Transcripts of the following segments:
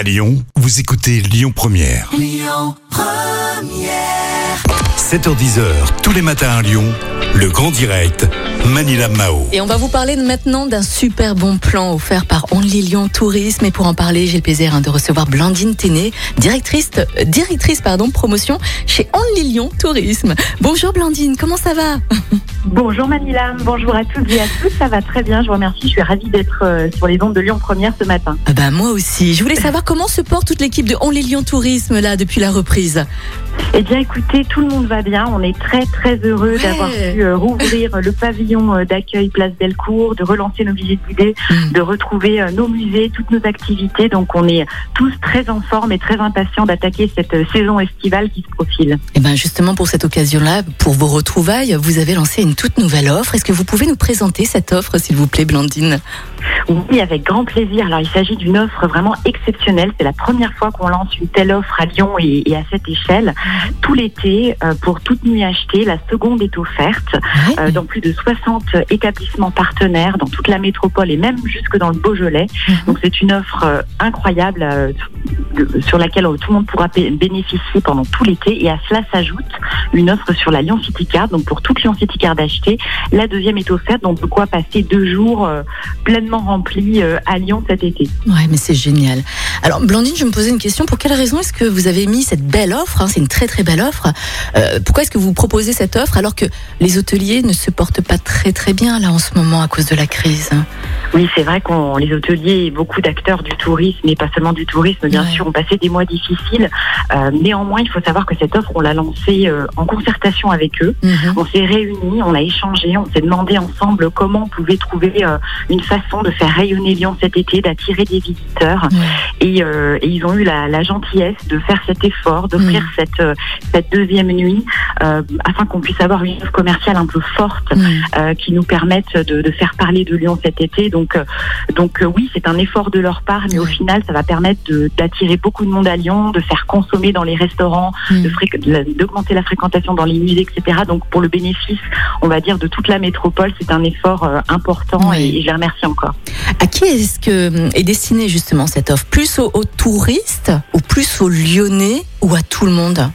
À Lyon, vous écoutez Lyon Première. 7h10h, tous les matins à Lyon, le grand direct, Manila Mao. Et on va vous parler maintenant d'un super bon plan offert par Only Lyon Tourisme. Et pour en parler, j'ai le plaisir de recevoir Blandine Téné, directrice, euh, directrice pardon, promotion chez Only Lyon Tourisme. Bonjour Blandine, comment ça va? Bonjour Manila, bonjour à toutes et à tous, ça va très bien, je vous remercie, je suis ravie d'être euh, sur les ondes de Lyon Première ce matin. Ah bah, Moi aussi, je voulais savoir comment se porte toute l'équipe de Only Lyon Tourisme là depuis la reprise? Eh bien écoutez, tout le monde va bien, on est très très heureux Ouais. d'avoir pu euh, rouvrir le pavillon euh, d'accueil Place Delcourt, de relancer nos visites guidées, Mm. de retrouver euh, nos musées, toutes nos activités, donc on est tous très en forme et très impatients d'attaquer cette euh, saison estivale qui se profile. Et ben justement pour cette occasion-là, pour vos retrouvailles, vous avez lancé une toute nouvelle offre. Est-ce que vous pouvez nous présenter cette offre, s'il vous plaît, Blandine? Oui, avec grand plaisir. Alors, il s'agit d'une offre vraiment exceptionnelle. C'est la première fois qu'on lance une telle offre à Lyon et, et à cette échelle. Tout l'été, euh, pour toute nuit achetée, la seconde est offerte Ouais. euh, dans plus de 60 établissements partenaires dans toute la métropole et même jusque dans le Beaujolais. Mhm. Donc, c'est une offre euh, incroyable de- sur laquelle euh, tout le monde pourra bé- bénéficier pendant tout l'été. Et à cela s'ajoute une offre sur la Lyon City Card. Donc, pour toute Lyon City Card achetée, la deuxième est offerte. Donc, de quoi passer deux jours euh, pleinement remplis euh, à Lyon cet été. Ouais, mais c'est génial. Alors, Blandine, je me posais une question. Pour quelle raison est-ce que vous avez mis cette belle offre hein, C'est une très très belle offre. Euh, pourquoi est-ce que vous proposez cette offre alors que les hôteliers ne se portent pas très très bien là en ce moment à cause de la crise? Oui, c'est vrai qu'on les hôteliers et beaucoup d'acteurs du tourisme, et pas seulement du tourisme, bien Ouais. sûr, ont passé des mois difficiles. Euh, néanmoins, il faut savoir que cette offre, on l'a lancée euh, en concertation avec eux. Mhm. On s'est réunis, on a échangé, on s'est demandé ensemble comment on pouvait trouver euh, une façon de faire rayonner Lyon cet été, d'attirer des visiteurs. Et, et ils ont eu la, la gentillesse de faire cet effort, d'offrir Mm. cette, cette deuxième nuit, afin qu'on puisse avoir une offre commerciale un peu forte Mhm. qui nous permettent de, de faire parler de Lyon cet été. Donc, donc oui, c'est un effort de leur part, mais au final, ça va permettre de- beaucoup de monde à Lyon, de faire consommer dans les restaurants, la- d'augmenter la fréquentation dans les musées, etc. Donc, pour le bénéfice, on va dire, de toute la métropole, c'est un effort euh, important et, et je les remercie encore. À qui est-ce que est destinée justement cette offre? Plus aux, aux touristes ou plus aux Lyonnais ou à tout le monde?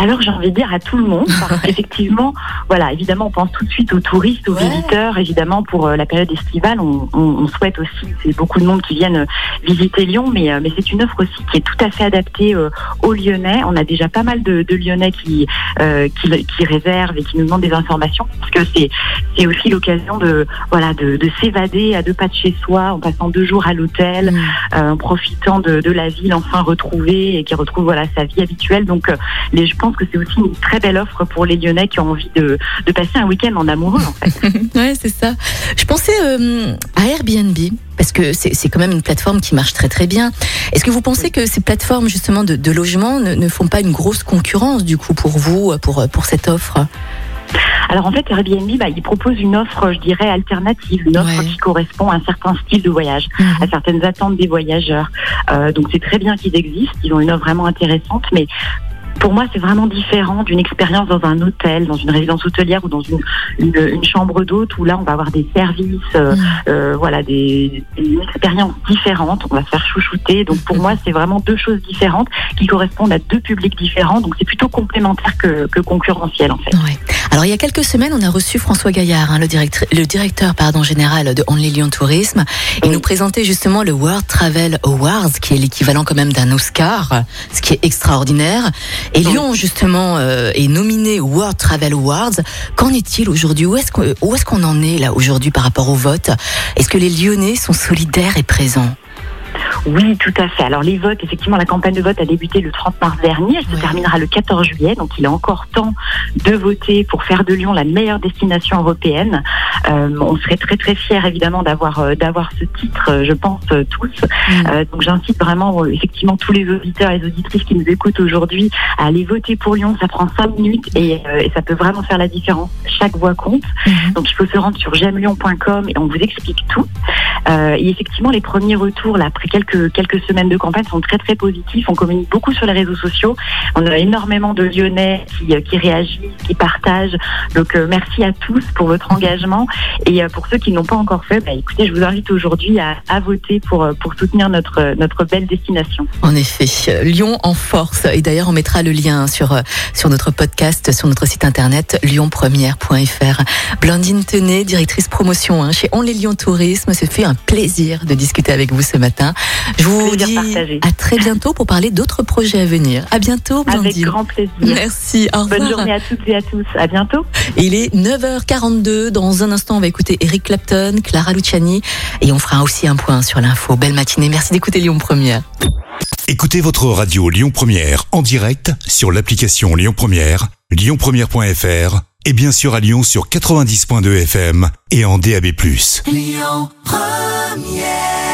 Alors j'ai envie de dire à tout le monde, parce qu'effectivement, voilà, évidemment, on pense tout de suite aux touristes, aux Ouais. visiteurs. Évidemment, pour euh, la période estivale, on, on- on souhaite aussi, c'est beaucoup de monde qui viennent euh, visiter Lyon, mais, euh, mais c'est une offre aussi qui est tout à fait adaptée euh, aux Lyonnais. On a déjà pas mal de, de Lyonnais qui, euh, qui qui réservent et qui nous demandent des informations, parce que c'est c'est aussi l'occasion de voilà de, de s'évader à deux pas de chez soi, en passant deux jours à l'hôtel, Mhm. euh, en profitant de, de la ville enfin retrouvée et qui retrouve voilà sa vie habituelle. Donc, euh, les, je pense que c'est aussi une très belle offre pour les Lyonnais qui ont envie de, de passer un week-end en amoureux. En fait. Ouais, c'est ça. Je pensais euh, à Airbnb parce que c'est quand même une plateforme qui marche très très bien. Est-ce que vous pensez que ces plateformes justement de, de logement ne, ne font pas une grosse concurrence du coup pour vous, pour pour cette offre? Alors en fait, Airbnb, bah, il propose une offre, je dirais, alternative, une offre Ouais. qui correspond à un certain style de voyage, à certaines attentes des voyageurs. Euh, donc c'est très bien qu'ils existent, ils ont une offre vraiment intéressante, mais pour moi, c'est vraiment différent d'une expérience dans un hôtel, dans une résidence hôtelière ou dans une, une, une chambre d'hôte où là, on va avoir des services, euh, Mhm. euh, voilà, des, une expérience différente. On va se faire chouchouter. Donc pour moi, c'est vraiment deux choses différentes qui correspondent à deux publics différents. Donc c'est plutôt complémentaire que, que concurrentiel en fait. Ouais. Alors il y a quelques semaines, on a reçu François Gaillard, hein, le, directeur, le directeur pardon, général de Only Lyon Tourisme. Oui. nous présentait justement le World Travel Awards, qui est l'équivalent quand même d'un Oscar, ce qui est extraordinaire. Et. Lyon justement euh, est nominé World Travel Awards. Qu'en est-il aujourd'hui? Où est-ce qu'on qu'on en est là aujourd'hui par rapport au vote? Est-ce que les Lyonnais sont solidaires et présents? Oui, tout à fait. Alors les votes, effectivement, la campagne de vote a débuté le 30 mars dernier. Elle se Ouais. terminera le 14 juillet. Donc il est encore temps de voter pour faire de Lyon la meilleure destination européenne. Euh, on serait très très fiers évidemment d'avoir euh, d'avoir ce titre, euh, je pense euh, tous. Donc j'incite vraiment effectivement tous les auditeurs et les auditrices qui nous écoutent aujourd'hui à aller voter pour Lyon. Ça prend cinq minutes et, et ça peut vraiment faire la différence. Chaque voix compte. Mhm. Donc il faut se rendre sur j'aime Lyon.com et on vous explique tout. Et effectivement, les premiers retours, là, après quelques quelques semaines de campagne sont très très positifs. On communique beaucoup sur les réseaux sociaux. On a énormément de Lyonnais qui, qui réagissent, qui partagent. Donc merci à tous pour votre engagement et pour ceux qui n'ont pas encore fait, bah, écoutez, je vous invite aujourd'hui à, voter pour pour soutenir notre notre belle destination. En effet, Lyon en force. Et d'ailleurs, on mettra le lien sur sur notre podcast, sur notre site internet lyonpremière.fr. Blandine Tenet, directrice promotion hein, chez On les Lyon Tourisme, se fait un plaisir de discuter avec vous ce matin. Je vous dis à très bientôt pour parler d'autres projets à venir. À bientôt, Blandine. Avec grand plaisir. Merci. Au revoir. Bonne journée à toutes et à tous. À bientôt. Il est 9h42. Dans un instant, on va écouter Eric Clapton, Clara Luciani et on fera aussi un point sur l'info. Belle matinée. Merci d'écouter Lyon Première. Écoutez votre radio Lyon Première en direct sur l'application Lyon Première, lyonpremière.fr et bien sûr à Lyon sur 90.2 FM et en DAB+. Lyon Première